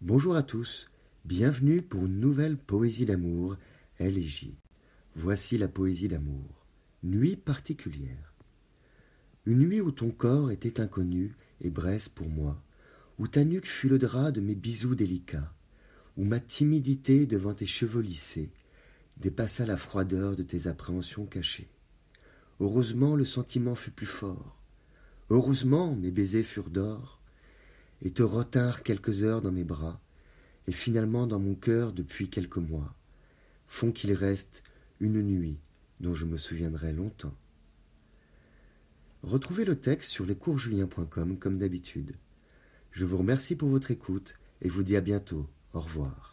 Bonjour à tous, bienvenue pour une nouvelle poésie d'amour, J. Voici la poésie d'amour. Nuit particulière. Une nuit où ton corps était inconnu et Bresse pour moi, où ta nuque fut le drap de mes bisous délicats, où ma timidité devant tes cheveux lissés dépassa la froideur de tes appréhensions cachées. Heureusement le sentiment fut plus fort. Heureusement mes baisers furent d'or et te retinrent quelques heures dans mes bras, et finalement dans mon cœur depuis quelques mois, font qu'il reste une nuit dont je me souviendrai longtemps. Retrouvez le texte sur lescoursjulien.com comme d'habitude. Je vous remercie pour votre écoute et vous dis à bientôt. Au revoir.